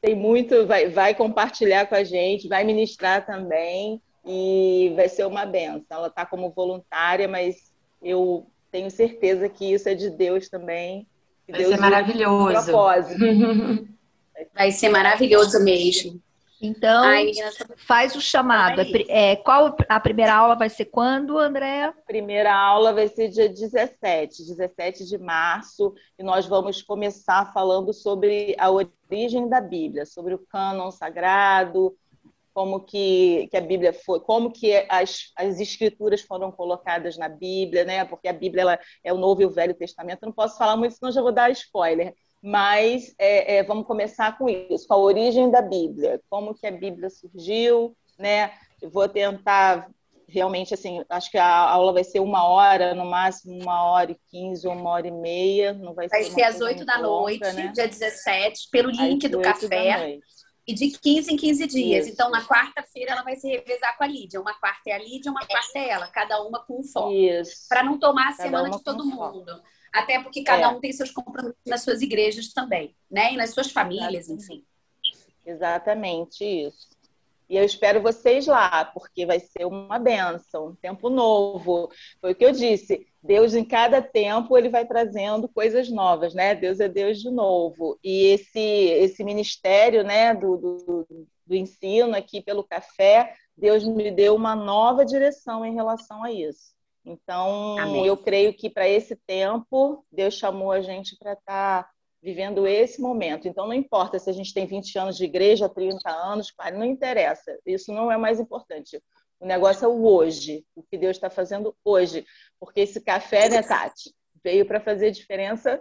tem muito, vai, vai compartilhar com a gente, vai ministrar também e vai ser uma benção. Ela está como voluntária, mas eu tenho certeza que isso é de Deus também. Vai Deus ser maravilhoso. Vai ser maravilhoso mesmo. Então, Ai, faz o chamado. É, qual a primeira aula vai ser quando, Andréa? A primeira aula vai ser dia 17, 17 de março, e nós vamos começar falando sobre a origem da Bíblia, sobre o cânon sagrado, como que, que a Bíblia foi, como que as, as escrituras foram colocadas na Bíblia, né? Porque a Bíblia ela é o Novo e o Velho Testamento. Eu não posso falar muito, senão já vou dar spoiler mas é, é, vamos começar com isso, com a origem da Bíblia, como que a Bíblia surgiu, né? Eu vou tentar realmente assim, acho que a aula vai ser uma hora, no máximo uma hora e quinze ou uma hora e meia, não vai, vai ser. Vai ser às oito da noite, né? dia 17, pelo link às do café. E de 15 em 15 dias. Isso. Então, na quarta-feira, ela vai se revezar com a Lídia. Uma quarta é a Lídia, uma quarta é ela, cada uma com um foco. Para não tomar a cada semana de todo mundo. Foco. Até porque cada é. um tem seus compromissos nas suas igrejas também, né? E nas suas famílias, enfim. Exatamente isso. E eu espero vocês lá, porque vai ser uma benção, um tempo novo. Foi o que eu disse. Deus, em cada tempo, ele vai trazendo coisas novas, né? Deus é Deus de novo. E esse, esse ministério né, do, do, do ensino aqui pelo café, Deus me deu uma nova direção em relação a isso. Então, Amém. eu creio que para esse tempo, Deus chamou a gente para estar tá vivendo esse momento. Então, não importa se a gente tem 20 anos de igreja, 30 anos, não interessa. Isso não é mais importante. O negócio é o hoje, o que Deus está fazendo hoje. Porque esse café, né, Tati, veio para fazer diferença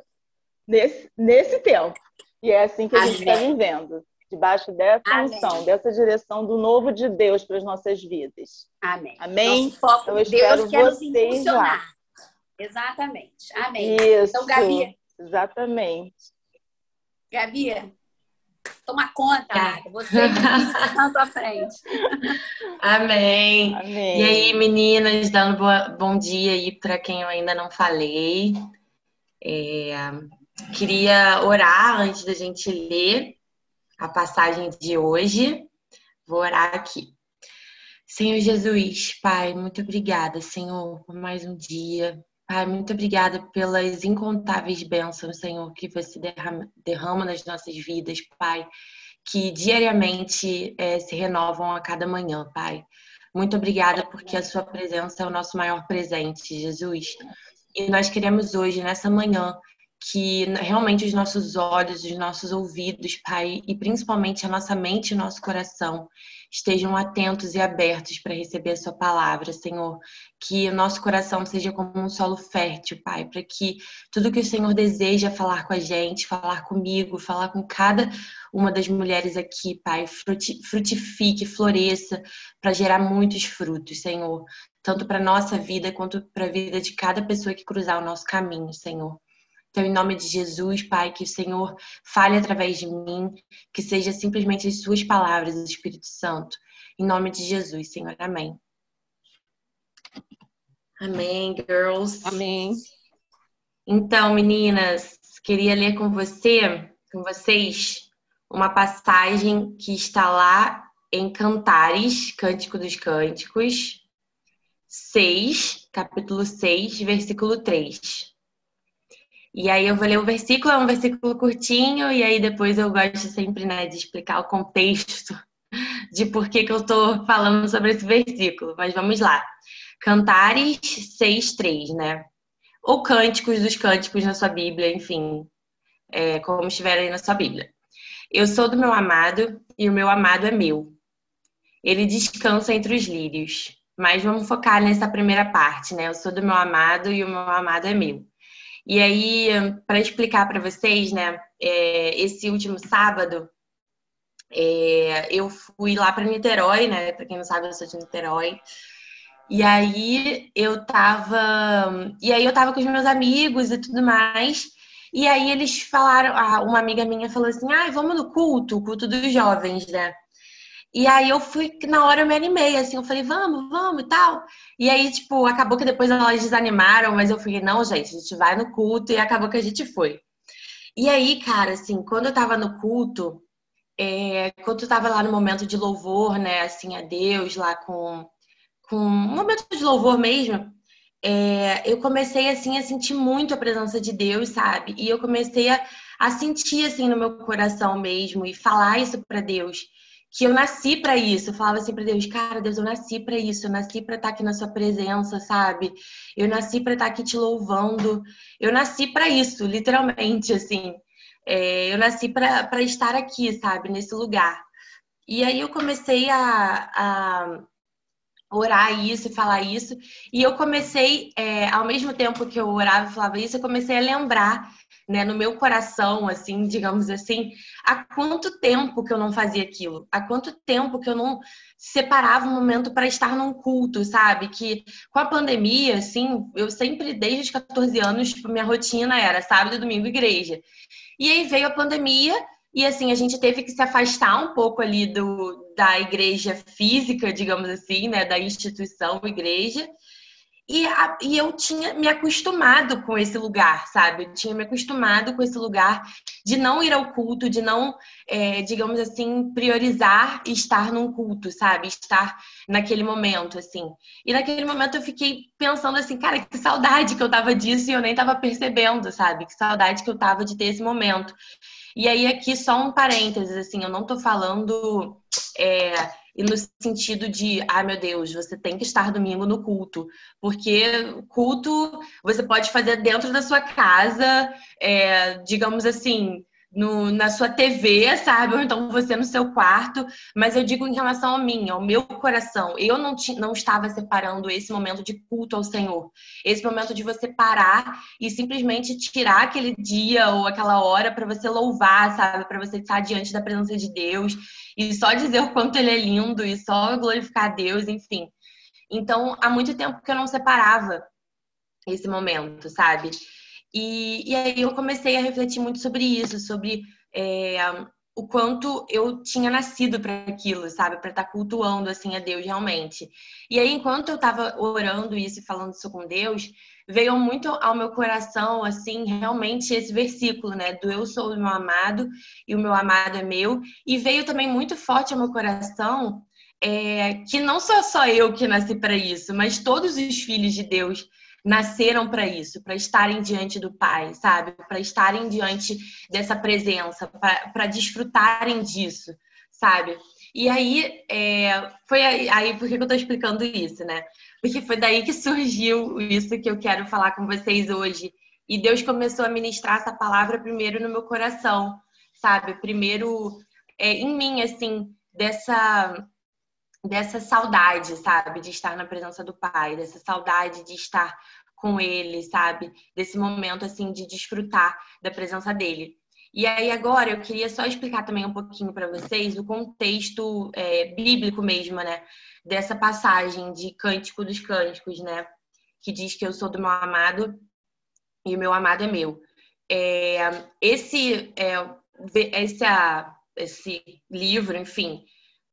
nesse, nesse tempo. E é assim que a gente está vivendo debaixo dessa Amém. unção, dessa direção do novo de Deus para as nossas vidas. Amém. Amém. Nosso foco, Eu espero Deus quer nos impulsionar. Lá. Exatamente. Amém. Isso. Então, Gabi. Exatamente. Gabi, toma conta, tá. você está na tua frente. Amém. Amém. E aí, meninas, dando boa, bom dia aí para quem eu ainda não falei. É, queria orar antes da gente ler a passagem de hoje. Vou orar aqui. Senhor Jesus, Pai, muito obrigada, Senhor, por mais um dia. Pai, muito obrigada pelas incontáveis bênçãos, Senhor, que você derrama, derrama nas nossas vidas, Pai, que diariamente é, se renovam a cada manhã, Pai. Muito obrigada porque a Sua presença é o nosso maior presente, Jesus. E nós queremos hoje, nessa manhã, que realmente os nossos olhos, os nossos ouvidos, Pai, e principalmente a nossa mente e nosso coração estejam atentos e abertos para receber a Sua palavra, Senhor. Que o nosso coração seja como um solo fértil, Pai, para que tudo que o Senhor deseja falar com a gente, falar comigo, falar com cada uma das mulheres aqui, Pai, frutifique, floresça, para gerar muitos frutos, Senhor. Tanto para a nossa vida quanto para a vida de cada pessoa que cruzar o nosso caminho, Senhor. Então, em nome de Jesus, Pai, que o Senhor fale através de mim, que seja simplesmente as suas palavras, Espírito Santo. Em nome de Jesus, Senhor. Amém. Amém, girls. Amém. Então, meninas, queria ler com você, com vocês, uma passagem que está lá em Cantares, Cântico dos Cânticos, 6, capítulo 6, versículo 3. E aí eu vou ler o versículo, é um versículo curtinho, e aí depois eu gosto sempre né, de explicar o contexto de por que, que eu estou falando sobre esse versículo. Mas vamos lá. Cantares 6,3, né? Ou cânticos dos cânticos na sua Bíblia, enfim, é, como estiver aí na sua Bíblia. Eu sou do meu amado e o meu amado é meu. Ele descansa entre os lírios. Mas vamos focar nessa primeira parte, né? Eu sou do meu amado e o meu amado é meu. E aí, para explicar para vocês, né, é, esse último sábado, é, eu fui lá para Niterói, né? Para quem não sabe, eu sou de Niterói. E aí eu tava, e aí eu tava com os meus amigos e tudo mais. E aí eles falaram, uma amiga minha falou assim: "Ah, vamos no culto, culto dos jovens, né?" E aí eu fui, na hora eu me animei, assim, eu falei, vamos, vamos e tal. E aí, tipo, acabou que depois elas desanimaram, mas eu falei, não, gente, a gente vai no culto e acabou que a gente foi. E aí, cara, assim, quando eu tava no culto, é, quando eu tava lá no momento de louvor, né, assim, a Deus, lá com, com um momento de louvor mesmo, é, eu comecei, assim, a sentir muito a presença de Deus, sabe? E eu comecei a, a sentir, assim, no meu coração mesmo e falar isso para Deus que eu nasci para isso. Eu falava assim para Deus, cara, Deus, eu nasci para isso. Eu nasci para estar tá aqui na sua presença, sabe? Eu nasci para estar tá aqui te louvando. Eu nasci para isso, literalmente, assim. É, eu nasci para estar aqui, sabe, nesse lugar. E aí eu comecei a, a orar isso e falar isso. E eu comecei, é, ao mesmo tempo que eu orava e falava isso, eu comecei a lembrar né, no meu coração, assim, digamos assim, há quanto tempo que eu não fazia aquilo? Há quanto tempo que eu não separava um momento para estar num culto, sabe? Que com a pandemia, assim, eu sempre, desde os 14 anos, tipo, minha rotina era sábado e domingo igreja. E aí veio a pandemia e assim, a gente teve que se afastar um pouco ali do, da igreja física, digamos assim, né, da instituição igreja. E, a, e eu tinha me acostumado com esse lugar, sabe? Eu tinha me acostumado com esse lugar de não ir ao culto, de não, é, digamos assim, priorizar estar num culto, sabe? Estar naquele momento, assim. E naquele momento eu fiquei pensando assim, cara, que saudade que eu tava disso e eu nem tava percebendo, sabe? Que saudade que eu tava de ter esse momento. E aí, aqui, só um parênteses, assim, eu não tô falando. É, e no sentido de, ah, meu Deus, você tem que estar domingo no culto, porque culto você pode fazer dentro da sua casa, é, digamos assim, no, na sua TV, sabe? Ou então você no seu quarto. Mas eu digo em relação a mim, ao meu coração. Eu não, não estava separando esse momento de culto ao Senhor. Esse momento de você parar e simplesmente tirar aquele dia ou aquela hora para você louvar, sabe? Para você estar diante da presença de Deus e só dizer o quanto Ele é lindo e só glorificar a Deus, enfim. Então, há muito tempo que eu não separava esse momento, sabe? E, e aí eu comecei a refletir muito sobre isso, sobre é, o quanto eu tinha nascido para aquilo, sabe? Para estar tá cultuando assim a Deus realmente. E aí, enquanto eu estava orando isso e falando isso com Deus, veio muito ao meu coração, assim, realmente esse versículo, né? Do eu sou o meu amado e o meu amado é meu. E veio também muito forte ao meu coração é, que não sou só eu que nasci para isso, mas todos os filhos de Deus nasceram para isso, para estarem diante do Pai, sabe? Para estarem diante dessa presença, para desfrutarem disso, sabe? E aí, é, foi aí, aí, por que eu estou explicando isso, né? Porque foi daí que surgiu isso que eu quero falar com vocês hoje. E Deus começou a ministrar essa palavra primeiro no meu coração, sabe? Primeiro é, em mim, assim, dessa dessa saudade, sabe, de estar na presença do Pai, dessa saudade de estar com Ele, sabe, desse momento assim de desfrutar da presença dele. E aí agora eu queria só explicar também um pouquinho para vocês o contexto é, bíblico mesmo, né, dessa passagem de Cântico dos Cânticos, né, que diz que eu sou do meu amado e o meu amado é meu. É, esse, é, esse, esse livro, enfim,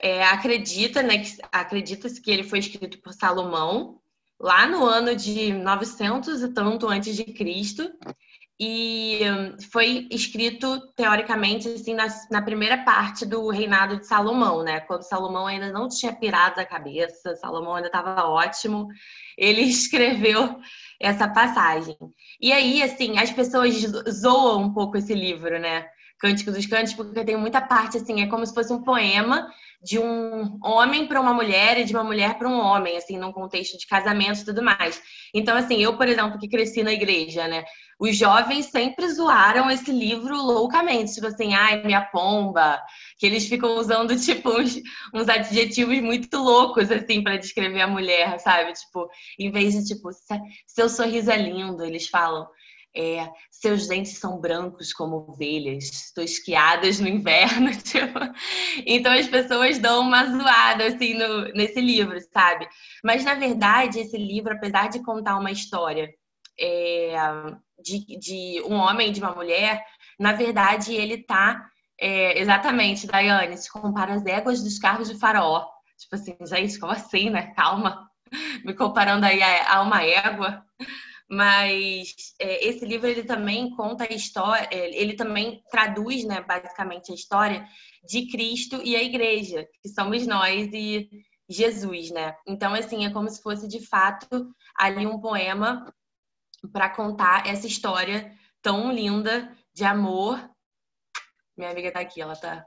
é, acredita, né, acredita-se que ele foi escrito por Salomão lá no ano de 900 e tanto antes de Cristo e hum, foi escrito teoricamente assim na, na, primeira parte do reinado de Salomão, né? Quando Salomão ainda não tinha pirado a cabeça, Salomão ainda estava ótimo, ele escreveu essa passagem. E aí, assim, as pessoas zoam um pouco esse livro, né? Cântico dos Cânticos, porque tem muita parte assim, é como se fosse um poema de um homem para uma mulher e de uma mulher para um homem, assim, num contexto de casamento e tudo mais. Então, assim, eu, por exemplo, que cresci na igreja, né? Os jovens sempre zoaram esse livro loucamente, tipo assim, ai, minha pomba, que eles ficam usando, tipo, uns, uns adjetivos muito loucos, assim, para descrever a mulher, sabe? Tipo, em vez de, tipo, seu sorriso é lindo, eles falam é, seus dentes são brancos como ovelhas, tosquiadas no inverno. Tipo. Então as pessoas dão uma zoada assim no, nesse livro, sabe? Mas na verdade, esse livro, apesar de contar uma história é, de, de, um homem e de uma mulher, na verdade ele tá é, exatamente, Daiane, se compara as éguas dos carros de faraó. Tipo assim, gente, como assim, né? Calma. Me comparando aí a, a uma égua mas é, esse livro ele também conta a história, é, ele também traduz, né, basicamente a história de Cristo e a igreja, que somos nós e Jesus, né? Então, assim, é como se fosse de fato ali um poema para contar essa história tão linda de amor. Minha amiga tá aqui, ela tá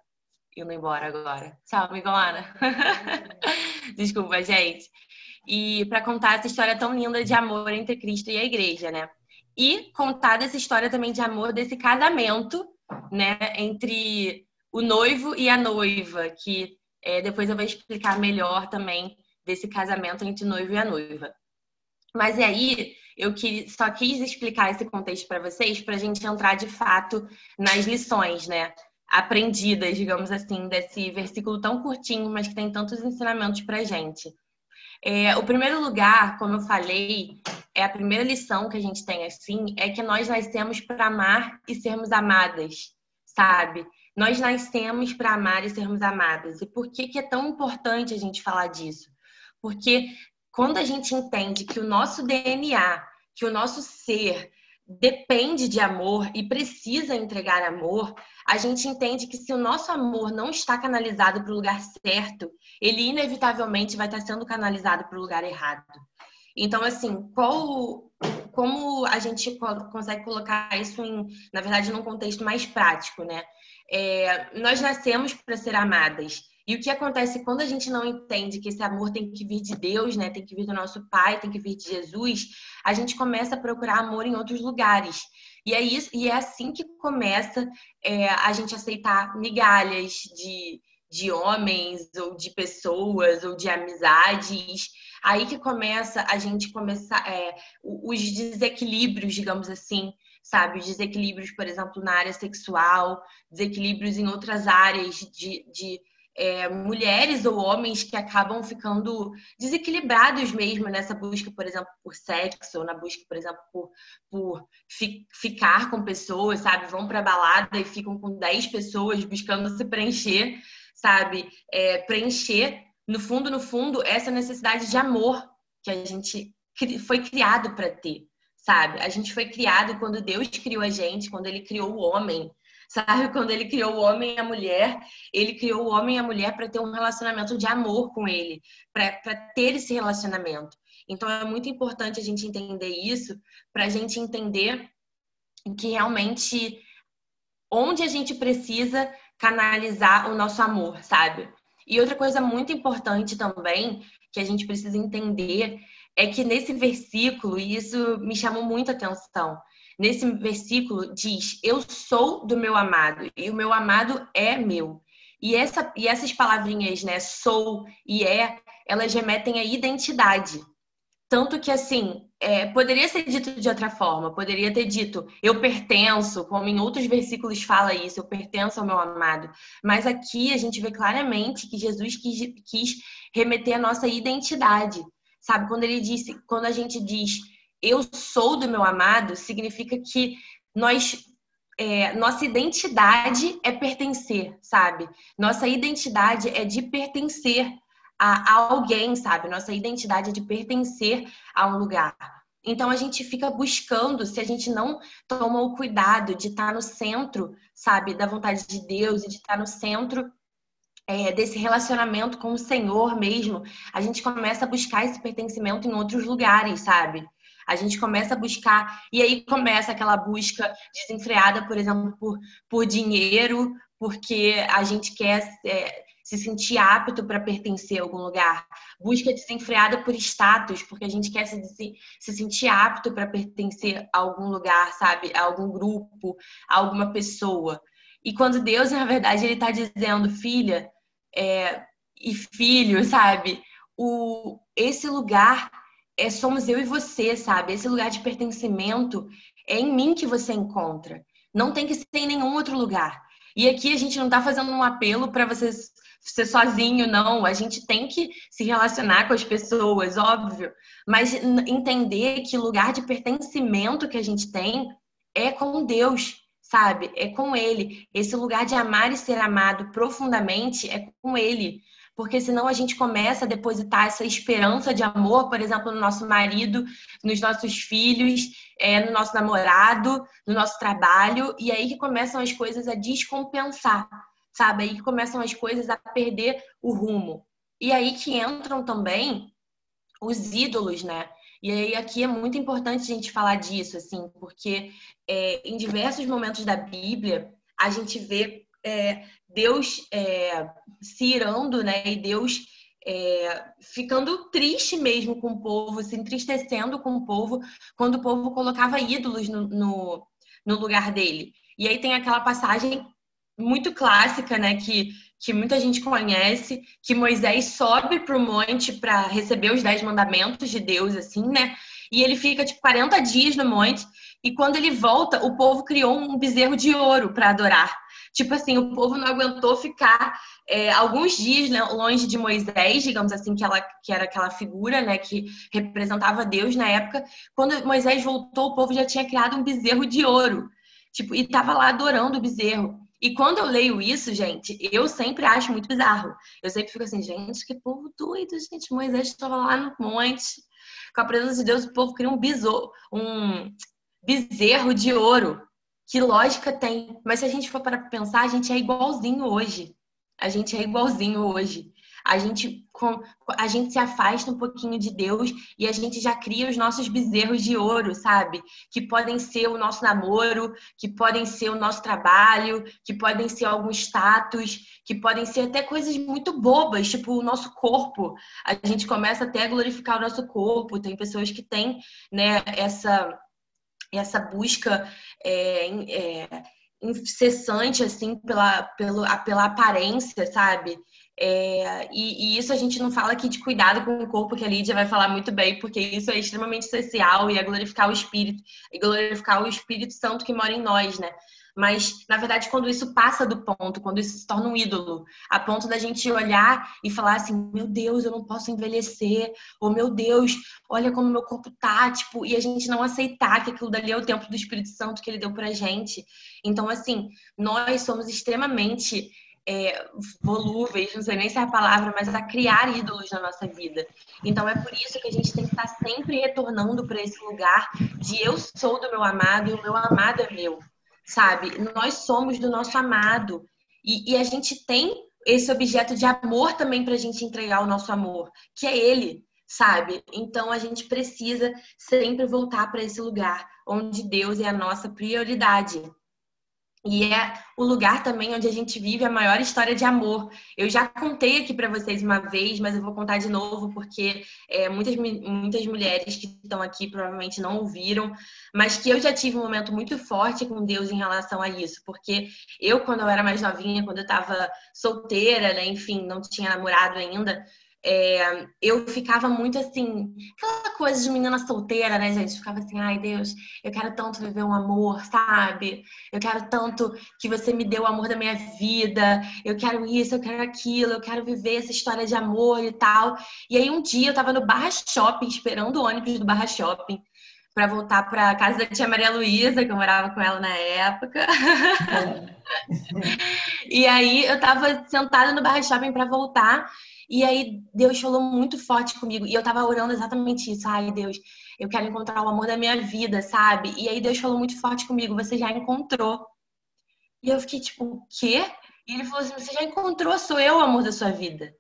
indo embora agora. Tchau, amigona. Desculpa, gente. E para contar essa história tão linda de amor entre Cristo e a igreja, né? E contar dessa história também de amor desse casamento, né, entre o noivo e a noiva, que é, depois eu vou explicar melhor também desse casamento entre o noivo e a noiva. Mas e aí, eu só quis explicar esse contexto para vocês, para a gente entrar de fato nas lições, né? Aprendidas, digamos assim, desse versículo tão curtinho, mas que tem tantos ensinamentos para gente. É, o primeiro lugar, como eu falei, é a primeira lição que a gente tem assim, é que nós nascemos para amar e sermos amadas, sabe? Nós nascemos para amar e sermos amadas. E por que, que é tão importante a gente falar disso? Porque quando a gente entende que o nosso DNA, que o nosso ser depende de amor e precisa entregar amor, a gente entende que se o nosso amor não está canalizado para o lugar certo, ele inevitavelmente vai estar sendo canalizado para o lugar errado. Então, assim, qual, como a gente consegue colocar isso em, na verdade, num contexto mais prático, né? É, nós nascemos para ser amadas. E o que acontece quando a gente não entende que esse amor tem que vir de Deus, né? Tem que vir do nosso Pai, tem que vir de Jesus, a gente começa a procurar amor em outros lugares. E é, isso, e é assim que começa é, a gente aceitar migalhas de, de homens, ou de pessoas, ou de amizades. Aí que começa a gente começar é, os desequilíbrios, digamos assim, sabe? Os desequilíbrios, por exemplo, na área sexual, desequilíbrios em outras áreas de, de é, mulheres ou homens que acabam ficando desequilibrados mesmo nessa busca, por exemplo, por sexo, ou na busca, por exemplo, por, por fi, ficar com pessoas, sabe? Vão para balada e ficam com 10 pessoas buscando se preencher, sabe? É, preencher, no fundo, no fundo, essa necessidade de amor que a gente foi criado para ter, sabe? A gente foi criado quando Deus criou a gente, quando Ele criou o homem, Sabe, quando ele criou o homem e a mulher, ele criou o homem e a mulher para ter um relacionamento de amor com ele, para ter esse relacionamento. Então é muito importante a gente entender isso, para a gente entender que realmente onde a gente precisa canalizar o nosso amor, sabe? E outra coisa muito importante também que a gente precisa entender é que nesse versículo, e isso me chamou muita atenção, Nesse versículo diz: Eu sou do meu amado e o meu amado é meu. E, essa, e essas palavrinhas, né, sou e é, elas remetem à identidade. Tanto que, assim, é, poderia ser dito de outra forma, poderia ter dito, eu pertenço, como em outros versículos fala isso, eu pertenço ao meu amado. Mas aqui a gente vê claramente que Jesus quis, quis remeter à nossa identidade. Sabe, quando ele disse, quando a gente diz eu sou do meu amado, significa que nós é, nossa identidade é pertencer, sabe? Nossa identidade é de pertencer a, a, alguém, sabe? Nossa identidade é de pertencer a um lugar. Então a gente fica buscando, se a gente não toma o cuidado de estar no centro, sabe, da vontade de Deus e de estar no centro é, desse relacionamento com o Senhor mesmo, a gente começa a buscar esse pertencimento em outros lugares, sabe? A gente começa a buscar, e aí começa aquela busca desenfreada, por exemplo, por, por dinheiro, porque a gente quer é, se sentir apto para pertencer a algum lugar. Busca desenfreada por status, porque a gente quer se, se sentir apto para pertencer a algum lugar, sabe? A algum grupo, a alguma pessoa. E quando Deus, na verdade, Ele está dizendo, filha é, e filho, sabe? O, esse lugar é, somos eu e você, sabe? Esse lugar de pertencimento é em mim que você encontra. Não tem que ser em nenhum outro lugar. E aqui a gente não está fazendo um apelo para você ser sozinho, não. A gente tem que se relacionar com as pessoas, óbvio. Mas entender que o lugar de pertencimento que a gente tem é com Deus, sabe? É com Ele. Esse lugar de amar e ser amado profundamente é com Ele porque senão a gente começa a depositar essa esperança de amor, por exemplo, no nosso marido, nos nossos filhos, é, no nosso namorado, no nosso trabalho, e aí que começam as coisas a descompensar, sabe? Aí que começam as coisas a perder o rumo. E aí que entram também os ídolos, né? E aí aqui é muito importante a gente falar disso, assim, porque é, em diversos momentos da Bíblia a gente vê é, Deus é, se irando, né? E Deus é, ficando triste mesmo com o povo, se entristecendo com o povo, quando o povo colocava ídolos no, no, no lugar dele. E aí tem aquela passagem muito clássica, né? Que que muita gente conhece, que Moisés sobe para o monte para receber os dez mandamentos de Deus, assim, né? E ele fica, tipo, 40 dias no monte. E quando ele volta, o povo criou um bezerro de ouro para adorar. Tipo assim, o povo não aguentou ficar é, alguns dias né, longe de Moisés, digamos assim, que, ela, que era aquela figura né, que representava Deus na época. Quando Moisés voltou, o povo já tinha criado um bezerro de ouro. Tipo, e estava lá adorando o bezerro. E quando eu leio isso, gente, eu sempre acho muito bizarro. Eu sempre fico assim, gente, que povo doido, gente. Moisés estava lá no monte, com a presença de Deus, o povo cria um besouro, um bezerro de ouro. Que lógica tem? Mas se a gente for para pensar, a gente é igualzinho hoje. A gente é igualzinho hoje a gente, a gente se afasta um pouquinho de Deus e a gente já cria os nossos bezerros de ouro, sabe? Que podem ser o nosso namoro, que podem ser o nosso trabalho, que podem ser algum status, que podem ser até coisas muito bobas, tipo o nosso corpo. A gente começa até a glorificar o nosso corpo. Tem pessoas que têm né, essa, essa busca. É, é, incessante assim pela, pela, pela aparência, sabe? É, e, e, isso a gente não fala aqui de cuidado com o corpo, que a Lídia vai falar muito bem, porque isso é extremamente social e é glorificar o Espírito, e glorificar o Espírito Santo que mora em nós, né? Mas, na verdade, quando isso passa do ponto, quando isso se torna um ídolo, a ponto da gente olhar e falar assim: meu Deus, eu não posso envelhecer, ou meu Deus, olha como meu corpo tá, tipo, e a gente não aceitar que aquilo dali é o tempo do Espírito Santo que ele deu pra gente. Então, assim, nós somos extremamente é, volúveis, não sei nem se é a palavra, mas a criar ídolos na nossa vida. Então é por isso que a gente tem que estar sempre retornando para esse lugar de eu sou do meu amado e o meu amado é meu, sabe? Nós somos do nosso amado e, e a gente tem esse objeto de amor também para a gente entregar o nosso amor, que é ele, sabe? Então a gente precisa sempre voltar para esse lugar onde Deus é a nossa prioridade. E é o lugar também onde a gente vive a maior história de amor. Eu já contei aqui para vocês uma vez, mas eu vou contar de novo porque é, muitas, muitas mulheres que estão aqui provavelmente não ouviram, mas que eu já tive um momento muito forte com Deus em relação a isso. Porque eu, quando eu era mais novinha, quando eu estava solteira, né, enfim, não tinha namorado ainda, é, eu ficava muito assim, aquela coisa de menina solteira, né, gente? Ficava assim, ai Deus, eu quero tanto viver um amor, sabe? Eu quero tanto que você me dê o amor da minha vida, eu quero isso, eu quero aquilo, eu quero viver essa história de amor e tal. E aí um dia eu tava no Barra Shopping, esperando o ônibus do Barra Shopping para voltar para casa da tia Maria Luísa, que eu morava com ela na época. É. e aí eu tava sentada no Barra Shopping para voltar e aí Deus falou muito forte comigo. E eu tava orando exatamente isso. Ai, Deus, eu quero encontrar o amor da minha vida, sabe? E aí Deus falou muito forte comigo. Você já encontrou. E eu fiquei tipo, o quê? E ele falou assim: você já encontrou, sou eu o amor da sua vida.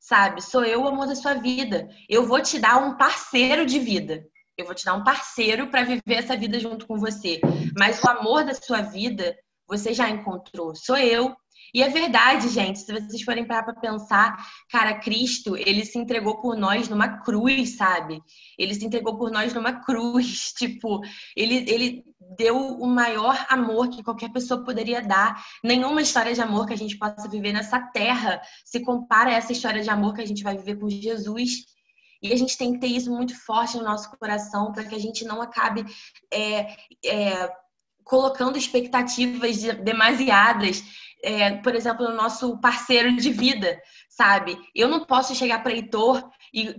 Sabe? Sou eu o amor da sua vida. Eu vou te dar um parceiro de vida. Eu vou te dar um parceiro para viver essa vida junto com você. Mas o amor da sua vida, você já encontrou. Sou eu. E é verdade, gente, se vocês forem parar para pensar, cara, Cristo, ele se entregou por nós numa cruz, sabe? Ele se entregou por nós numa cruz, tipo, ele, ele deu o maior amor que qualquer pessoa poderia dar. Nenhuma história de amor que a gente possa viver nessa terra se compara a essa história de amor que a gente vai viver com Jesus. E a gente tem que ter isso muito forte no nosso coração para que a gente não acabe é, é, colocando expectativas demasiadas é, por exemplo, no nosso parceiro de vida, sabe? Eu não posso chegar para Heitor,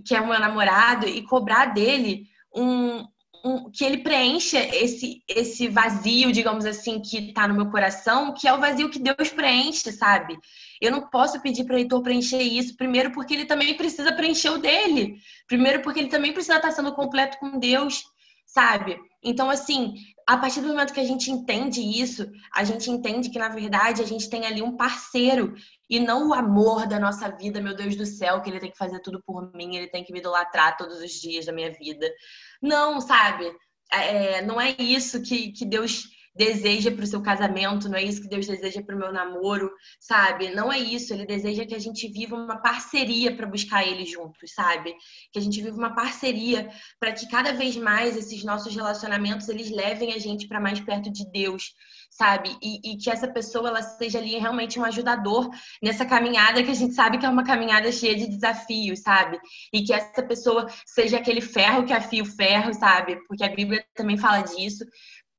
que é o meu namorado, e cobrar dele um, um, que ele preencha esse, esse vazio, digamos assim, que está no meu coração, que é o vazio que Deus preenche, sabe? Eu não posso pedir para o Heitor preencher isso, primeiro porque ele também precisa preencher o dele, primeiro porque ele também precisa estar sendo completo com Deus sabe? Então, assim, a partir do momento que a gente entende isso, a gente entende que, na verdade, a gente tem ali um parceiro e não o amor da nossa vida, meu Deus do céu, que ele tem que fazer tudo por mim, ele tem que me idolatrar todos os dias da minha vida. Não, sabe? É, não é isso que, que Deus deseja para o seu casamento, não é isso que Deus deseja para o meu namoro, sabe? Não é isso. Ele deseja que a gente viva uma parceria para buscar Ele juntos, sabe? Que a gente viva uma parceria para que cada vez mais esses nossos relacionamentos eles levem a gente para mais perto de Deus, sabe? E, e, que essa pessoa ela seja ali realmente um ajudador nessa caminhada que a gente sabe que é uma caminhada cheia de desafios, sabe? E que essa pessoa seja aquele ferro que afia o ferro, sabe? Porque a Bíblia também fala disso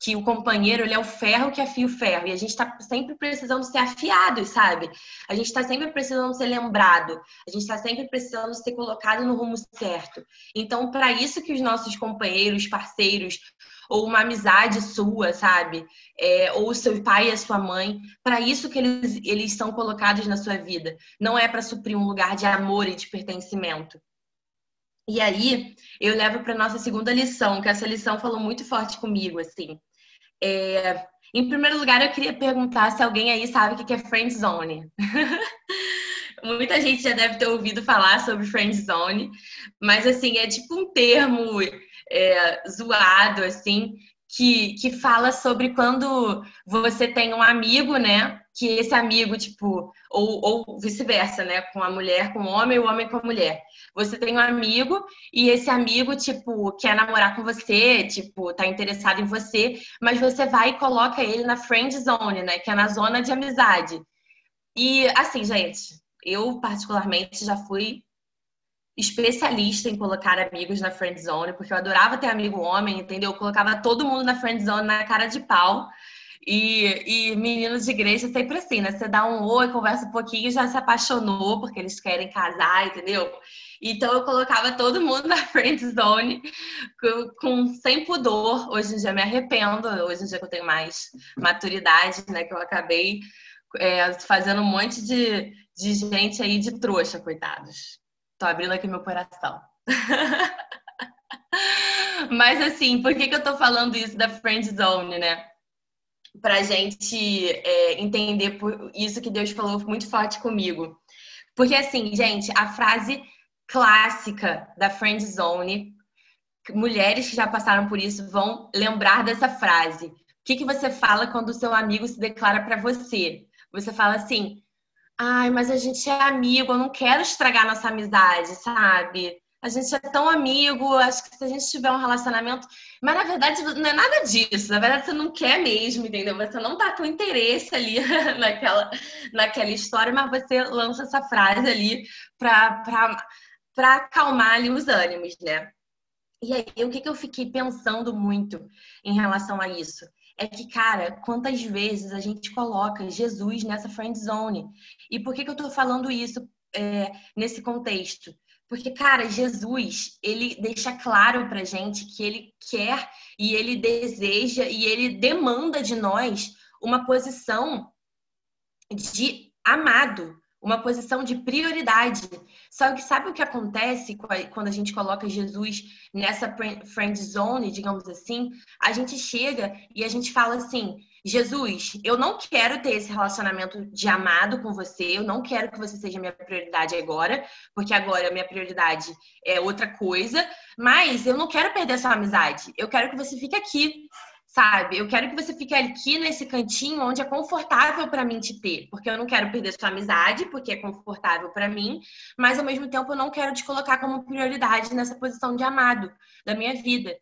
que o companheiro ele é o ferro que afia o ferro e a gente está sempre precisando ser afiado, sabe? A gente está sempre precisando ser lembrado, a gente está sempre precisando ser colocado no rumo certo. Então, para isso que os nossos companheiros, parceiros, ou uma amizade sua, sabe? É, ou o seu pai e a sua mãe, para isso que eles, eles são colocados na sua vida. Não é para suprir um lugar de amor e de pertencimento. E aí, eu levo para nossa segunda lição, que essa lição falou muito forte comigo, assim. É, em primeiro lugar, eu queria perguntar se alguém aí sabe o que é friend zone. Muita gente já deve ter ouvido falar sobre friend zone, mas assim, é tipo um termo é, zoado, assim, que, que fala sobre quando você tem um amigo, né? Que esse amigo, tipo, ou, ou vice-versa, né? Com a mulher com o homem o homem com a mulher. Você tem um amigo e esse amigo, tipo, quer namorar com você, tipo, tá interessado em você, mas você vai e coloca ele na friend zone, né? Que é na zona de amizade. E assim, gente, eu particularmente já fui especialista em colocar amigos na friend zone, porque eu adorava ter amigo homem, entendeu? Eu colocava todo mundo na friend zone na cara de pau. E, e meninos de igreja sempre assim, né? Você dá um oi, conversa um pouquinho já se apaixonou porque eles querem casar, entendeu? Então eu colocava todo mundo na friend zone com, sem pudor. Hoje em dia me arrependo, hoje em dia que eu tenho mais maturidade, né? Que eu acabei é, fazendo um monte de, de gente aí de trouxa, coitados. Tô abrindo aqui meu coração. Mas assim, por que, que eu tô falando isso da friend zone, né? Pra gente é, entender isso que Deus falou muito forte comigo. Porque assim, gente, a frase clássica da friend zone, mulheres que já passaram por isso vão lembrar dessa frase. O que, que você fala quando o seu amigo se declara para você? Você fala assim: Ai, mas a gente é amigo, eu não quero estragar nossa amizade, sabe? A gente é tão amigo, acho que se a gente tiver um relacionamento. Mas na verdade não é nada disso. Na verdade, você não quer mesmo, entendeu? Você não tá com interesse ali naquela, naquela história, mas você lança essa frase ali pra, pra, pra acalmar ali os ânimos, né? E aí, o que, que eu fiquei pensando muito em relação a isso? é que, cara, quantas vezes a gente coloca Jesus nessa friend zone? E por que, que eu tô falando isso é, nesse contexto? Porque, cara, Jesus, ele deixa claro pra gente que ele quer e ele deseja e ele demanda de nós uma posição de amado, uma posição de prioridade. Só que sabe o que acontece quando a gente coloca Jesus nessa friend zone, digamos assim? A gente chega e a gente fala assim: Jesus, eu não quero ter esse relacionamento de amado com você, eu não quero que você seja minha prioridade agora, porque agora minha prioridade é outra coisa, mas eu não quero perder sua amizade. Eu quero que você fique aqui sabe? Eu quero que você fique aqui nesse cantinho onde é confortável para mim te ter, porque eu não quero perder sua amizade, porque é confortável para mim, mas ao mesmo tempo eu não quero te colocar como prioridade nessa posição de amado da minha vida.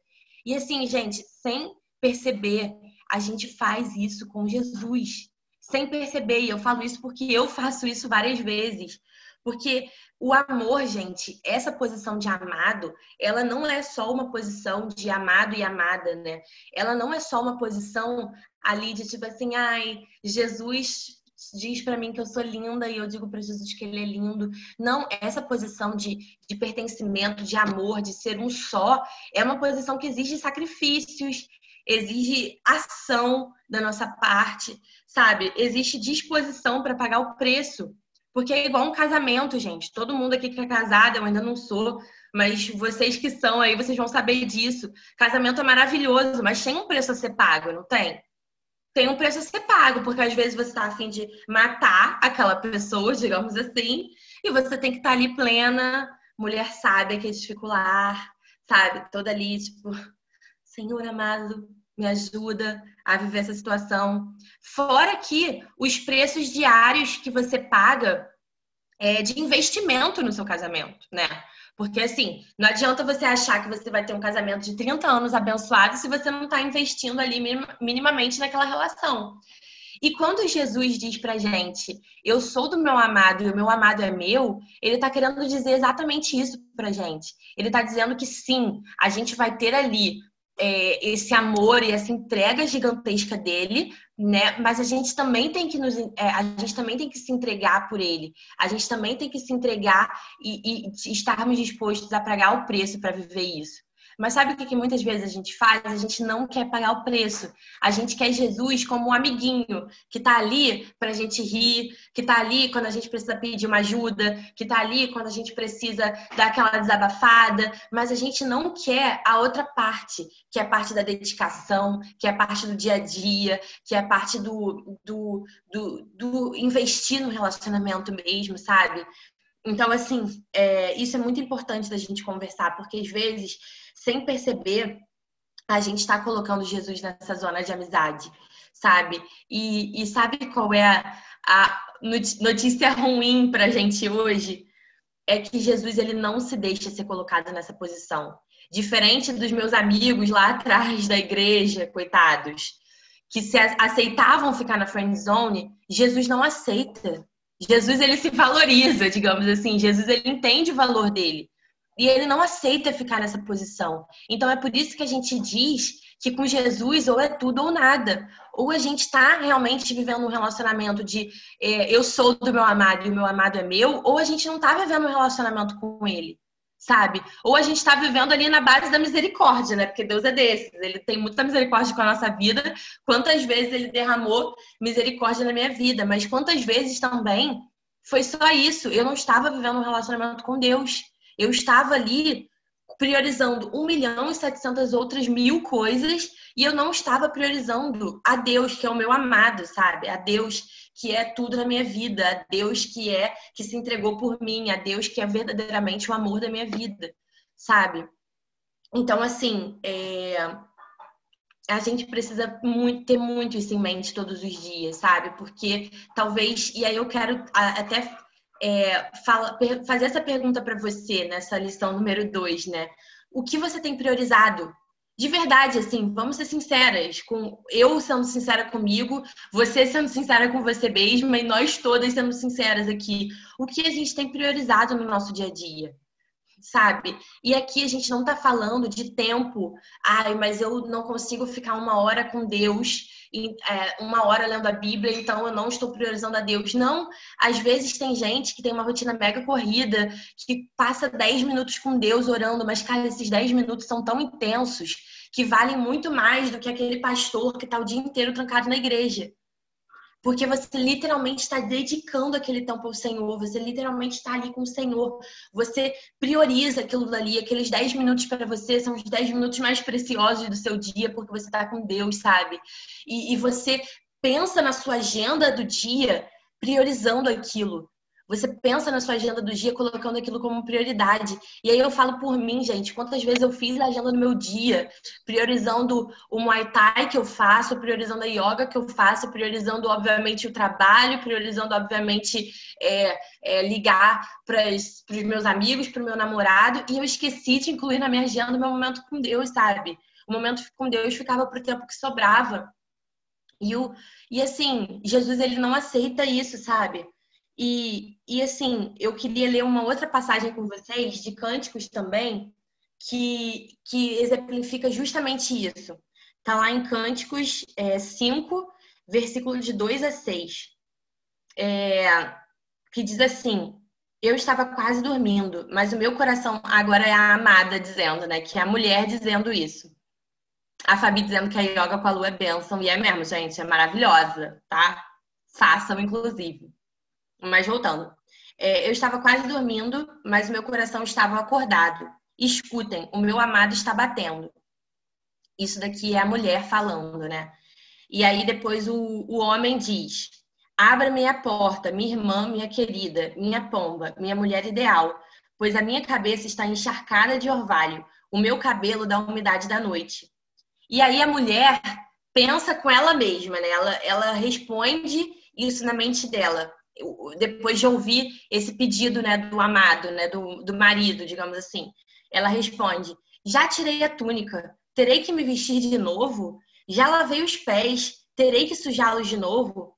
E assim, gente, sem perceber, a gente faz isso com Jesus. Sem perceber, e eu falo isso porque eu faço isso várias vezes. Porque o amor, gente, essa posição de amado, ela não é só uma posição de amado e amada, né? Ela não é só uma posição ali de tipo assim, ai, Jesus diz para mim que eu sou linda e eu digo para Jesus que ele é lindo. Não, essa posição de, de pertencimento, de amor, de ser um só, é uma posição que exige sacrifícios, exige ação da nossa parte, sabe? Existe disposição para pagar o preço porque é igual um casamento, gente. Todo mundo aqui que é casado, eu ainda não sou, mas vocês que são aí, vocês vão saber disso. Casamento é maravilhoso, mas tem um preço a ser pago, não tem? Tem um preço a ser pago, porque às vezes você está afim de matar aquela pessoa, digamos assim, e você tem que estar tá ali plena, mulher sábia que é discipular, sabe? Toda ali, tipo, Senhor amado, me ajuda a viver essa situação. Fora que os preços diários que você paga é, de investimento no seu casamento, né? Porque assim, não adianta você achar que você vai ter um casamento de 30 anos abençoado se você não está investindo ali minimamente naquela relação. E quando Jesus diz pra gente, eu sou do meu amado e o meu amado é meu, ele tá querendo dizer exatamente isso pra gente. Ele tá dizendo que sim, a gente vai ter ali é, esse amor e essa entrega gigantesca dele, né? Mas a gente também tem que nos, é, a gente também tem que se entregar por ele. A gente também tem que se entregar e, e estarmos dispostos a pagar o preço para viver isso. Mas sabe o que, que muitas vezes a gente faz? A gente não quer pagar o preço. A gente quer Jesus como um amiguinho que tá ali para a gente rir, que tá ali quando a gente precisa pedir uma ajuda, que tá ali quando a gente precisa dar aquela desabafada, mas a gente não quer a outra parte, que é a parte da dedicação, que é a parte do dia a dia, que é a parte do, do, do, do investir no relacionamento mesmo, sabe? Então, assim, é, isso é muito importante da gente conversar, porque às vezes sem perceber, a gente está colocando Jesus nessa zona de amizade, sabe? E, e sabe qual é a, notícia ruim para a gente hoje? É que Jesus ele não se deixa ser colocado nessa posição. Diferente dos meus amigos lá atrás da igreja, coitados, que se aceitavam ficar na friend zone, Jesus não aceita. Jesus ele se valoriza, digamos assim. Jesus ele entende o valor dele. E ele não aceita ficar nessa posição. Então é por isso que a gente diz que com Jesus ou é tudo ou nada. Ou a gente está realmente vivendo um relacionamento de é, eu sou do meu amado e o meu amado é meu, ou a gente não está vivendo um relacionamento com ele, sabe? Ou a gente está vivendo ali na base da misericórdia, né? Porque Deus é desses, ele tem muita misericórdia com a nossa vida. Quantas vezes ele derramou misericórdia na minha vida, mas quantas vezes também foi só isso. Eu não estava vivendo um relacionamento com Deus. Eu estava ali priorizando um milhão e setecentas outras mil coisas e eu não estava priorizando a Deus, que é o meu amado, sabe? A Deus que é tudo na minha vida, a Deus que é que se entregou por mim, a Deus que é verdadeiramente o amor da minha vida, sabe? Então, assim, é... a gente precisa muito, ter muito isso em mente todos os dias, sabe? Porque talvez, e aí eu quero até é, fala, fazer essa pergunta para você nessa lição número 2, né? O que você tem priorizado? De verdade, assim, vamos ser sinceras, com eu sendo sincera comigo, você sendo sincera com você mesma e nós todas sendo sinceras aqui. O que a gente tem priorizado no nosso dia a dia? Sabe? E aqui a gente não tá falando de tempo, ai, mas eu não consigo ficar uma hora com Deus, é, uma hora lendo a Bíblia, então eu não estou priorizando a Deus. Não, às vezes tem gente que tem uma rotina mega corrida, que passa 10 minutos com Deus orando, mas, cara, esses 10 minutos são tão intensos que valem muito mais do que aquele pastor que tá o dia inteiro trancado na igreja. Porque você literalmente está dedicando aquele tempo ao Senhor, você literalmente está ali com o Senhor. Você prioriza aquilo dali, aqueles 10 minutos para você são os 10 minutos mais preciosos do seu dia, porque você está com Deus, sabe? E, e você pensa na sua agenda do dia priorizando aquilo. Você pensa na sua agenda do dia colocando aquilo como prioridade. E aí eu falo por mim, gente, quantas vezes eu fiz a agenda do meu dia, priorizando o Muay Thai que eu faço, priorizando a yoga que eu faço, priorizando, obviamente, o trabalho, priorizando, obviamente, é, é, ligar para os meus amigos, para o meu namorado, e eu esqueci de incluir na minha agenda o meu momento com Deus, sabe? O momento com Deus ficava para o tempo que sobrava. E, o, e assim, Jesus ele não aceita isso, sabe? E, e assim, eu queria ler uma outra passagem com vocês, de Cânticos também, que, que exemplifica justamente isso. Está lá em Cânticos é, 5, versículo de 2 a 6. É, que diz assim: Eu estava quase dormindo, mas o meu coração agora é a amada dizendo, né? Que é a mulher dizendo isso. A Fabi dizendo que a yoga com a lua é bênção, e é mesmo, gente, é maravilhosa, tá? Façam, inclusive. Mas voltando. É, eu estava quase dormindo, mas meu coração estava acordado. Escutem, o meu amado está batendo. Isso daqui é a mulher falando, né? E aí depois o, o homem diz: Abra-me a porta, minha irmã, minha querida, minha pomba, minha mulher ideal, pois a minha cabeça está encharcada de orvalho, o meu cabelo da umidade da noite. E aí a mulher pensa com ela mesma, né? Ela, ela responde isso na mente dela depois de ouvir esse pedido né, do amado, né, do, do marido, digamos assim, ela responde: Já tirei a túnica, terei que me vestir de novo? Já lavei os pés, terei que sujá-los de novo?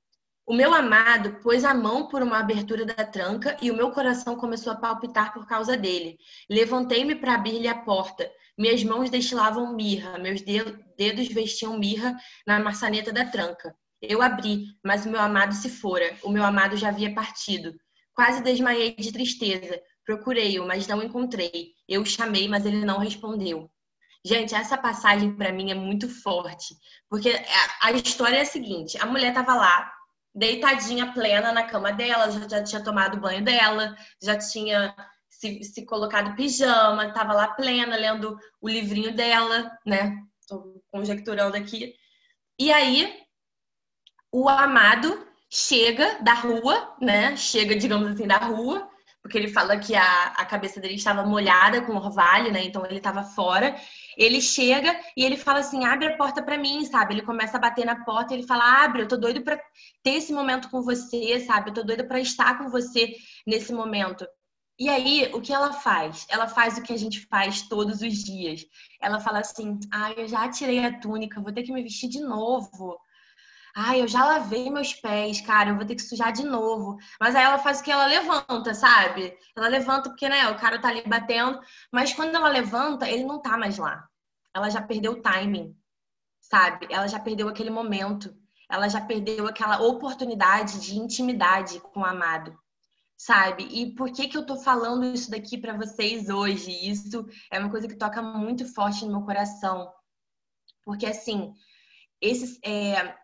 O meu amado pôs a mão por uma abertura da tranca e o meu coração começou a palpitar por causa dele. Levantei-me para abrir-lhe a porta. Minhas mãos destilavam mirra, meus dedos vestiam mirra na maçaneta da tranca. Eu abri, mas o meu amado se fora. O meu amado já havia partido. Quase desmaiei de tristeza. Procurei-o, mas não encontrei. Eu o chamei, mas ele não respondeu. Gente, essa passagem para mim é muito forte, porque a história é a seguinte: a mulher estava lá, deitadinha plena na cama dela, já, já tinha tomado banho dela, já tinha se, se colocado pijama, estava lá plena, lendo o livrinho dela, né? Tô conjecturando aqui. E aí o amado chega da rua, né? Chega, digamos assim, da rua, porque ele fala que a, a cabeça dele estava molhada com orvalho, né? Então ele estava fora. Ele chega e ele fala assim: abre a porta para mim, sabe? Ele começa a bater na porta e ele fala: abre, eu tô doido para ter esse momento com você, sabe? Eu tô doido para estar com você nesse momento. E aí, o que ela faz? Ela faz o que a gente faz todos os dias. Ela fala assim: ah, eu já tirei a túnica, vou ter que me vestir de novo. Ai, eu já lavei meus pés, cara, eu vou ter que sujar de novo. Mas aí ela faz o que ela levanta, sabe? Ela levanta porque, né, o cara tá ali batendo. Mas quando ela levanta, ele não tá mais lá. Ela já perdeu o timing, sabe? Ela já perdeu aquele momento. Ela já perdeu aquela oportunidade de intimidade com o amado, sabe? E por que que eu tô falando isso daqui para vocês hoje? Isso é uma coisa que toca muito forte no meu coração. Porque, assim, esses, é,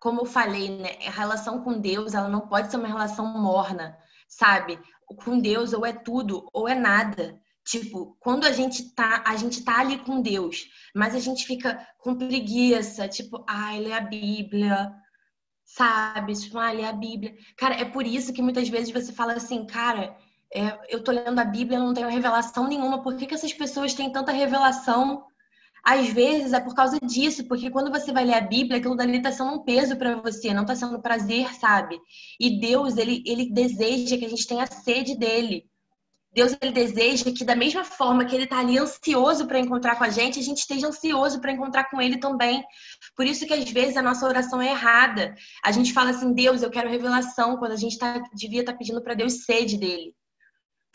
como eu falei, né, a relação com Deus, ela não pode ser uma relação morna, sabe? Com Deus ou é tudo ou é nada. Tipo, quando a gente tá, a gente tá ali com Deus, mas a gente fica com preguiça, tipo, ai, lê a Bíblia, sabe? Tipo, ai, lê a Bíblia. Cara, é por isso que muitas vezes você fala assim, cara, é, eu tô lendo a Bíblia, não tenho revelação nenhuma. Por que, que essas pessoas têm tanta revelação? Às vezes é por causa disso, porque quando você vai ler a Bíblia, aquilo dali está sendo um peso para você, não está sendo um prazer, sabe? E Deus, ele, ele deseja que a gente tenha sede dele. Deus, ele deseja que da mesma forma que ele está ali ansioso para encontrar com a gente, a gente esteja ansioso para encontrar com ele também. Por isso que às vezes a nossa oração é errada. A gente fala assim, Deus, eu quero revelação, quando a gente tá, devia estar tá pedindo para Deus sede dele.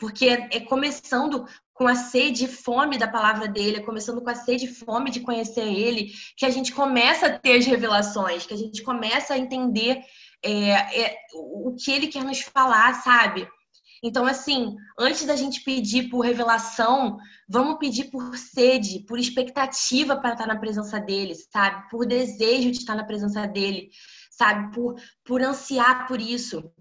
Porque é começando com a sede e fome da palavra dele, começando com a sede e fome de conhecer ele, que a gente começa a ter as revelações, que a gente começa a entender é, é, o que ele quer nos falar, sabe? Então, assim, antes da gente pedir por revelação, vamos pedir por sede, por expectativa para estar na presença dele, sabe? Por desejo de estar na presença dele, sabe? Por, por ansiar por isso.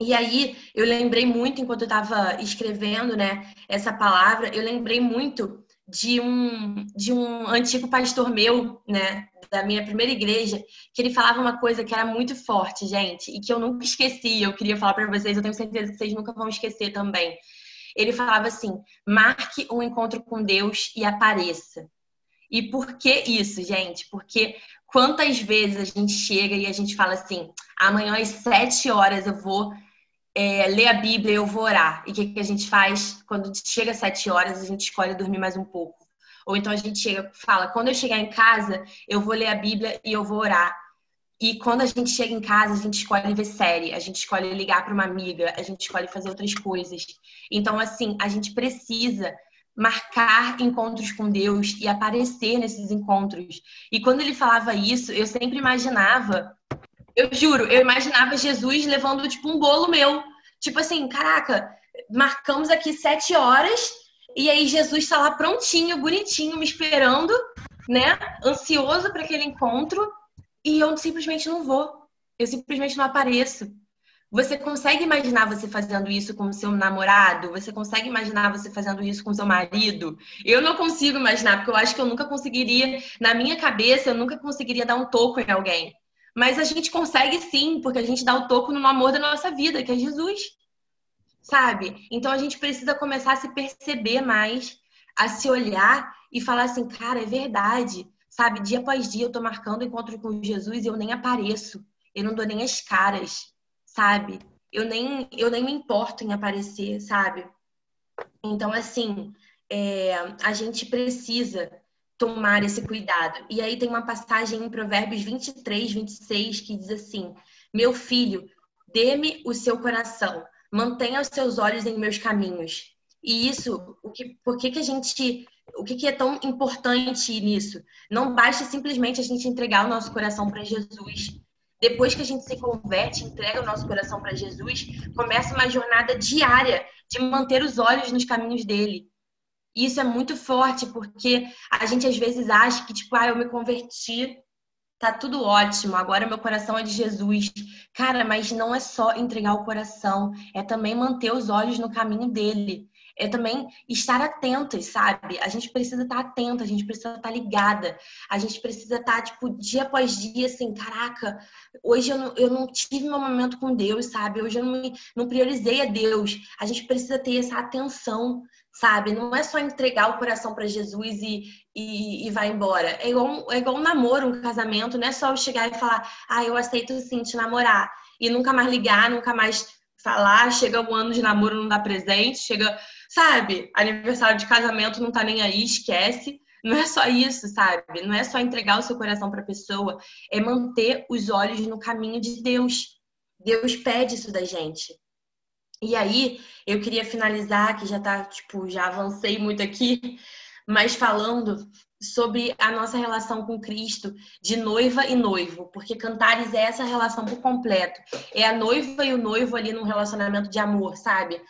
E aí eu lembrei muito, enquanto eu estava escrevendo né, essa palavra, eu lembrei muito de um, de um antigo pastor meu, né, da minha primeira igreja, que ele falava uma coisa que era muito forte, gente, e que eu nunca esqueci. Eu queria falar para vocês, eu tenho certeza que vocês nunca vão esquecer também. Ele falava assim: marque um encontro com Deus e apareça. E por que isso, gente? Porque quantas vezes a gente chega e a gente fala assim: amanhã às sete horas eu vou é, ler a Bíblia, eu vou orar. E o que, que a gente faz? Quando chega às sete horas, a gente escolhe dormir mais um pouco. Ou então a gente chega, fala, quando eu chegar em casa, eu vou ler a Bíblia e eu vou orar. E quando a gente chega em casa, a gente escolhe ver série, a gente escolhe ligar para uma amiga, a gente escolhe fazer outras coisas. Então, assim, a gente precisa marcar encontros com Deus e aparecer nesses encontros. E quando ele falava isso, eu sempre imaginava eu juro, eu imaginava Jesus levando, tipo, um bolo meu. Tipo assim, caraca, marcamos aqui sete horas e aí Jesus está lá prontinho, bonitinho, me esperando, né? Ansioso para aquele encontro e eu simplesmente não vou. Eu simplesmente não apareço. Você consegue imaginar você fazendo isso com o seu namorado? Você consegue imaginar você fazendo isso com o seu marido? Eu não consigo imaginar, porque eu acho que eu nunca conseguiria, na minha cabeça, eu nunca conseguiria dar um toco em alguém. Mas a gente consegue sim, porque a gente dá o toco no amor da nossa vida, que é Jesus. Sabe? Então a gente precisa começar a se perceber mais, a se olhar e falar assim, cara, é verdade. Sabe? Dia após dia eu tô marcando encontro com Jesus e eu nem apareço. Eu não dou nem as caras, sabe? Eu nem, eu nem me importo em aparecer, sabe? Então, assim, é, a gente precisa tomar esse cuidado. E aí tem uma passagem em Provérbios 23, 26 que diz assim: Meu filho, dê-me o seu coração, mantenha os seus olhos em meus caminhos. E isso, o que, por que, que a gente. O que, que é tão importante nisso? Não basta simplesmente a gente entregar o nosso coração para Jesus. Depois que a gente se converte, entrega o nosso coração para Jesus, começa uma jornada diária de manter os olhos nos caminhos dele. E isso é muito forte, porque a gente às vezes acha que, tipo, ah, eu me converti, tá tudo ótimo, agora meu coração é de Jesus. Cara, mas não é só entregar o coração, é também manter os olhos no caminho dele. É também estar atentos, sabe? A gente precisa estar atenta, a gente precisa estar ligada, a gente precisa estar, tipo, dia após dia, assim, caraca, hoje eu não, eu não tive meu momento com Deus, sabe? Hoje eu não, me, não priorizei a Deus. A gente precisa ter essa atenção, sabe? Não é só entregar o coração para Jesus e, e, e, vai embora. É igual, é igual um namoro, um casamento, não é só eu chegar e falar, ah, eu aceito sim te namorar. E nunca mais ligar, nunca mais falar, chega um ano de namoro, não dá presente, chega, sabe, aniversário de casamento não tá nem aí, esquece. Não é só isso, sabe? Não é só entregar o seu coração para a pessoa, é manter os olhos no caminho de Deus. Deus pede isso da gente. E aí, eu queria finalizar, que já tá, tipo, já avancei muito aqui, mas falando sobre a nossa relação com Cristo, de noiva e noivo, porque Cantares é essa relação por completo. É a noiva e o noivo ali num relacionamento de amor, sabe?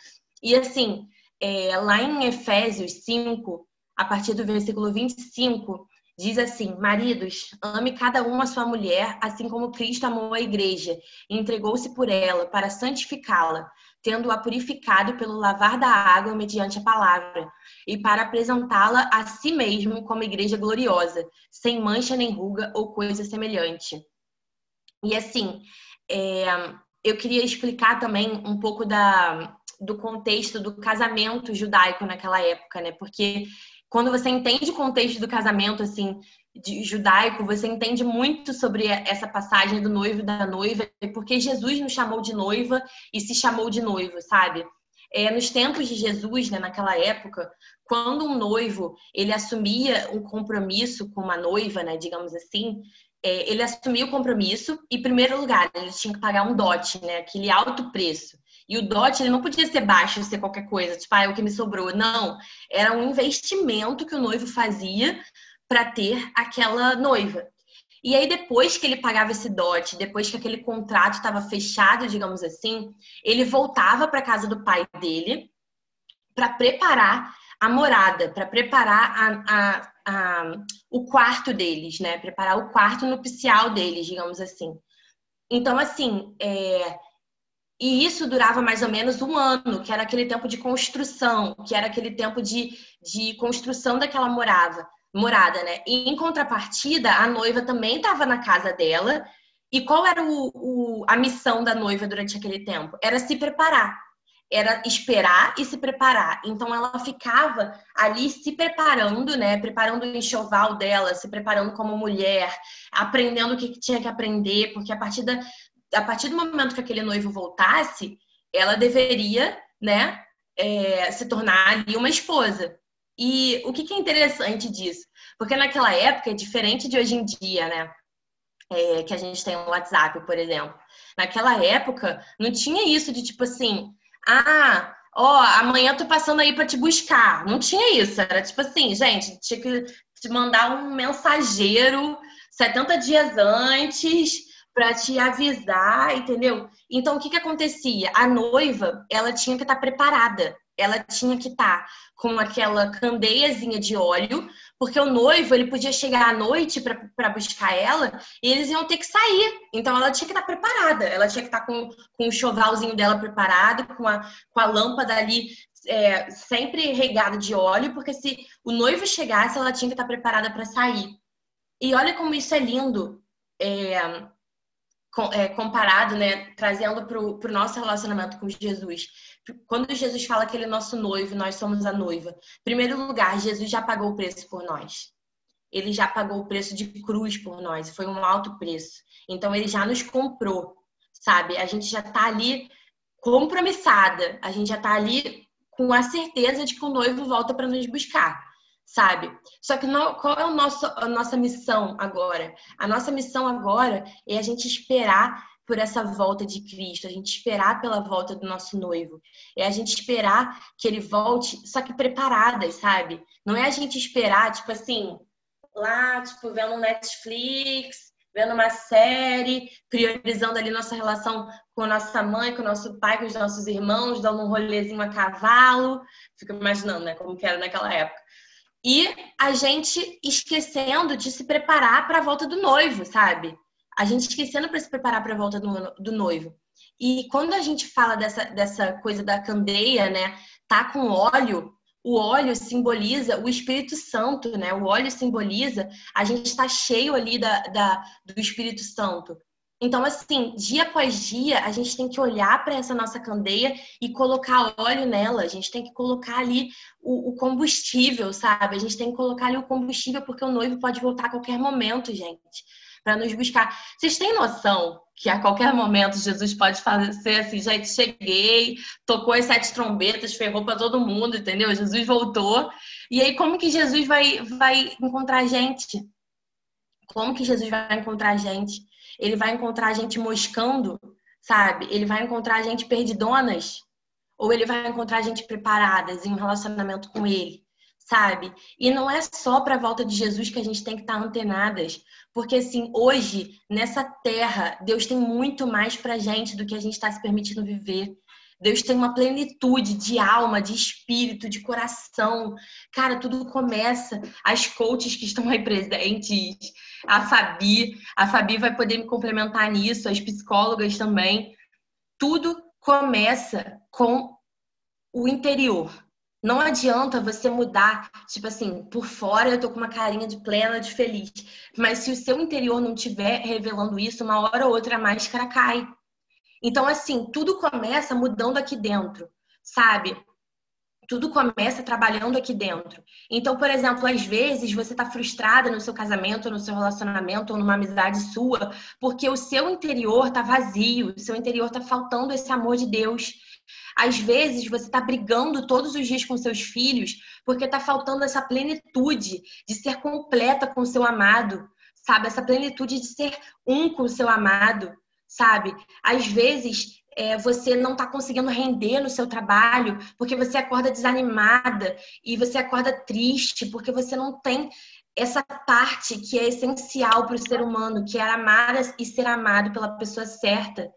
E assim, é, lá em Efésios 5, a partir do versículo 25, diz assim: Maridos, ame cada um a sua mulher, assim como Cristo amou a igreja e entregou-se por ela para santificá-la tendo-a purificado pelo lavar da água mediante a palavra, e para apresentá-la a si mesmo como igreja gloriosa, sem mancha nem ruga ou coisa semelhante. E assim, é, eu queria explicar também um pouco da, do contexto do casamento judaico naquela época, né? Porque quando você entende o contexto do casamento, assim, judaico, você entende muito sobre essa passagem do noivo e da noiva, porque Jesus nos chamou de noiva e se chamou de noivo, sabe? É, nos tempos de Jesus, né, naquela época, quando um noivo ele assumia um compromisso com uma noiva, né, digamos assim, é, ele assumia o compromisso e, em primeiro lugar, ele tinha que pagar um dote, né, aquele alto preço. E o dote ele não podia ser baixo, ser qualquer coisa, tipo, ah, é o que me sobrou. Não, era um investimento que o noivo fazia para ter aquela noiva. E aí, depois que ele pagava esse dote, depois que aquele contrato estava fechado, digamos assim, ele voltava para casa do pai dele para preparar a morada, para preparar a, a, a, o quarto deles, né? Preparar o quarto nupcial deles, digamos assim. Então, assim, é... e isso durava mais ou menos um ano, que era aquele tempo de construção, que era aquele tempo de, de construção daquela morada morada, né? E em contrapartida, a noiva também estava na casa dela. E qual era o, o, a missão da noiva durante aquele tempo? Era se preparar. Era esperar e se preparar. Então ela ficava ali se preparando, né? Preparando o enxoval dela, se preparando como mulher, aprendendo o que tinha que aprender, porque a partir, da, a partir do momento que aquele noivo voltasse, ela deveria, né, é, se tornar ali uma esposa. E o que, que é interessante disso? Porque naquela época é diferente de hoje em dia, né? É, que a gente tem o WhatsApp, por exemplo. Naquela época, não tinha isso de tipo assim, ah, ó, amanhã tô passando aí para te buscar. Não tinha isso. Era tipo assim, gente, tinha que te mandar um mensageiro 70 dias antes para te avisar, entendeu? Então, o que que acontecia? A noiva, ela tinha que estar preparada ela tinha que estar tá com aquela candeiazinha de óleo, porque o noivo ele podia chegar à noite para buscar ela e eles iam ter que sair. Então ela tinha que estar tá preparada, ela tinha que estar tá com, com o chovalzinho dela preparado, com a, com a lâmpada ali é, sempre regada de óleo, porque se o noivo chegasse, ela tinha que estar preparada para sair. E olha como isso é lindo. É, comparado, né, trazendo para o nosso relacionamento com Jesus. Quando Jesus fala que ele é nosso noivo, nós somos a noiva. Em primeiro lugar, Jesus já pagou o preço por nós. Ele já pagou o preço de cruz por nós. Foi um alto preço. Então, ele já nos comprou, sabe? A gente já está ali compromissada. A gente já está ali com a certeza de que o noivo volta para nos buscar sabe? Só que não, qual é o nosso, a nossa missão agora? A nossa missão agora é a gente esperar por essa volta de Cristo, a gente esperar pela volta do nosso noivo. É a gente esperar que ele volte, só que preparadas, sabe? Não é a gente esperar, tipo assim, lá, tipo, vendo Netflix, vendo uma série, priorizando ali nossa relação com a nossa mãe, com o nosso pai, com os nossos irmãos, dando um rolezinho a cavalo. Fico imaginando, né, como que era naquela época e a gente esquecendo de se preparar para a volta do noivo, sabe? A gente esquecendo para se preparar para a volta do, do noivo. E quando a gente fala dessa, dessa coisa da candeia, né? Tá com óleo, o óleo simboliza o Espírito Santo, né? O óleo simboliza a gente está cheio ali da, da, do Espírito Santo. Então, assim, dia após dia, a gente tem que olhar para essa nossa candeia e colocar óleo nela. A gente tem que colocar ali o, o, combustível, sabe? A gente tem que colocar ali o combustível, porque o noivo pode voltar a qualquer momento, gente, para nos buscar. Vocês têm noção que a qualquer momento Jesus pode fazer assim, gente, cheguei, tocou as sete trombetas, ferrou para todo mundo, entendeu? Jesus voltou. E aí, como que Jesus vai, vai encontrar a gente? Como que Jesus vai encontrar a gente? Ele vai encontrar a gente moscando, sabe? Ele vai encontrar a gente perdidonas, ou ele vai encontrar a gente preparadas em um relacionamento com ele, sabe? E não é só para a volta de Jesus que a gente tem que estar tá antenadas, porque assim, hoje, nessa terra, Deus tem muito mais pra gente do que a gente está se permitindo viver. Deus tem uma plenitude de alma, de espírito, de coração. Cara, tudo começa. As coaches que estão aí presentes, a Fabi, a Fabi vai poder me complementar nisso, as psicólogas também. Tudo começa com o interior. Não adianta você mudar, tipo assim, por fora eu tô com uma carinha de plena, de feliz. Mas se o seu interior não estiver revelando isso, uma hora ou outra a máscara cai. Então, assim, tudo começa mudando aqui dentro, sabe? Tudo começa trabalhando aqui dentro. Então, por exemplo, às vezes você está frustrada no seu casamento, no seu relacionamento, ou numa amizade sua, porque o seu interior está vazio, o seu interior está faltando esse amor de Deus. Às vezes você está brigando todos os dias com seus filhos porque está faltando essa plenitude de ser completa com seu amado, sabe? Essa plenitude de ser um com o seu amado sabe? Às vezes é, você não está conseguindo render no seu trabalho porque você acorda desanimada e você acorda triste porque você não tem essa parte que é essencial para o ser humano, que é amar e ser amado pela pessoa certa,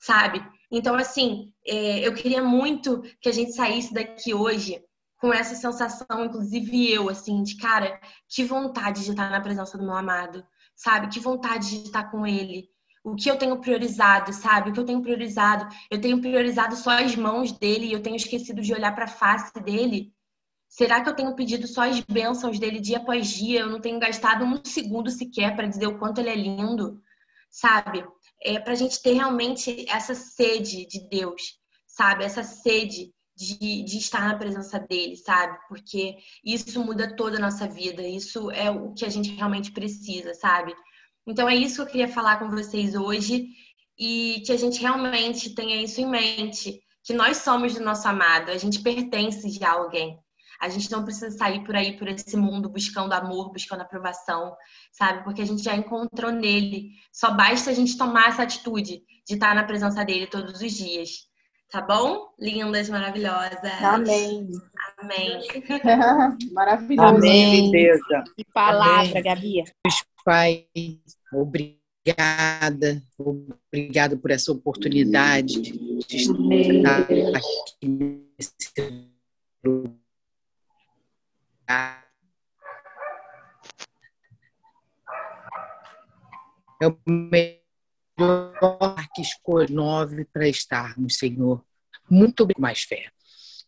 sabe? Então, assim, é, eu queria muito que a gente saísse daqui hoje com essa sensação, inclusive eu, assim, de cara, que vontade de estar na presença do meu amado, sabe? Que vontade de estar com ele, o que eu tenho priorizado, sabe? O que eu tenho priorizado. Eu tenho priorizado só as mãos dele e eu tenho esquecido de olhar para a face dele. Será que eu tenho pedido só as bênçãos dele dia após dia? Eu não tenho gastado um segundo sequer para dizer o quanto ele é lindo, sabe? É para a gente ter realmente essa sede de Deus, sabe? Essa sede de, de estar na presença dele, sabe? Porque isso muda toda a nossa vida. Isso é o que a gente realmente precisa, sabe? Então é isso que eu queria falar com vocês hoje e que a gente realmente tenha isso em mente, que nós somos do nosso amado, a gente pertence de alguém. A gente não precisa sair por aí por esse mundo buscando amor, buscando aprovação, sabe? Porque a gente já encontrou nele. Só basta a gente tomar essa atitude de estar na presença dele todos os dias. Tá bom? Lindas, maravilhosas. Amém. Amém. Maravilhoso. Amém. Que palavra, Amém. Gabi. Pai, obrigada, obrigada por essa oportunidade de estar aqui nesse lugar. É o melhor que escolhe para estarmos, Senhor. Muito mais fé.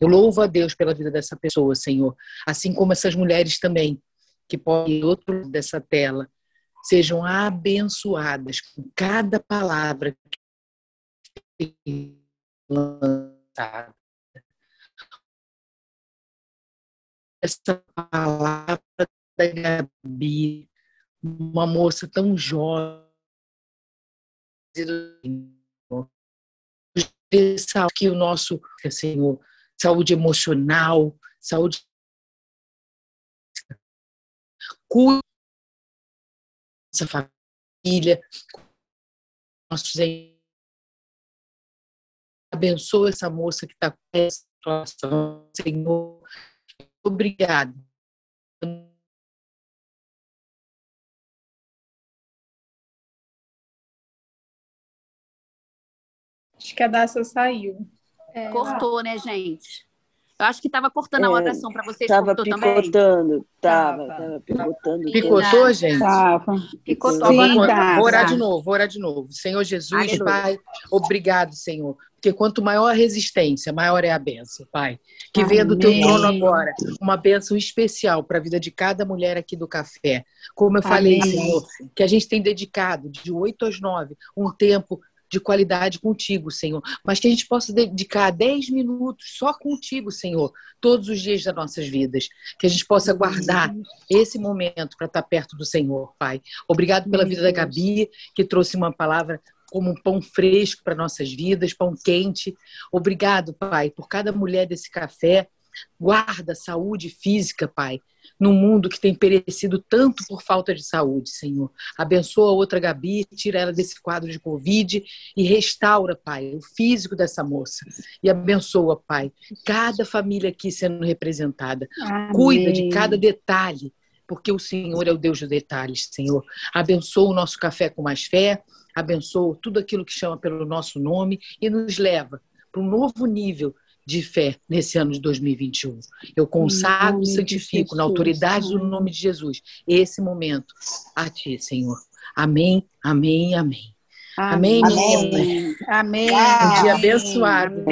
Eu louvo a Deus pela vida dessa pessoa, Senhor, assim como essas mulheres também que podem outro dessa tela sejam abençoadas com cada palavra que lançada. Essa palavra da Gabi, uma moça tão jovem, que o nosso Senhor, saúde emocional, saúde cuide nossa família, nossos abençoa essa moça que está com essa situação, Senhor. Obrigado. Acho que a Daça saiu. É. Cortou, né, gente? Eu acho que estava cortando a é, oração para vocês. Estava picotando, também? Tava, tava picotando. Picotou, gente? Tava. Picotou. Sim, vou, tá, vou orar tá. de novo, vou orar de novo. Senhor Jesus, Ai, Pai, obrigado, Senhor. Porque quanto maior a resistência, maior é a benção, Pai. Que Amém. venha do teu trono agora uma benção especial para a vida de cada mulher aqui do café. Como eu falei, Amém. Senhor, que a gente tem dedicado de 8 às 9 um tempo de qualidade contigo, Senhor. Mas que a gente possa dedicar 10 minutos só contigo, Senhor, todos os dias das nossas vidas. Que a gente possa guardar esse momento para estar perto do Senhor, Pai. Obrigado pela vida da Gabi, que trouxe uma palavra como um pão fresco para nossas vidas, pão quente. Obrigado, Pai, por cada mulher desse café. Guarda a saúde física, Pai num mundo que tem perecido tanto por falta de saúde, Senhor. Abençoa a outra Gabi, tira ela desse quadro de Covid e restaura, Pai, o físico dessa moça. E abençoa, Pai, cada família aqui sendo representada. Amém. Cuida de cada detalhe, porque o Senhor é o Deus dos detalhes, Senhor. Abençoa o nosso café com mais fé, abençoa tudo aquilo que chama pelo nosso nome e nos leva para um novo nível de fé nesse ano de 2021. Eu consagro e santifico na autoridade do nome de Jesus esse momento a Ti, Senhor. Amém, amém, amém. Amém, amém. Amém. amém. Um dia abençoado.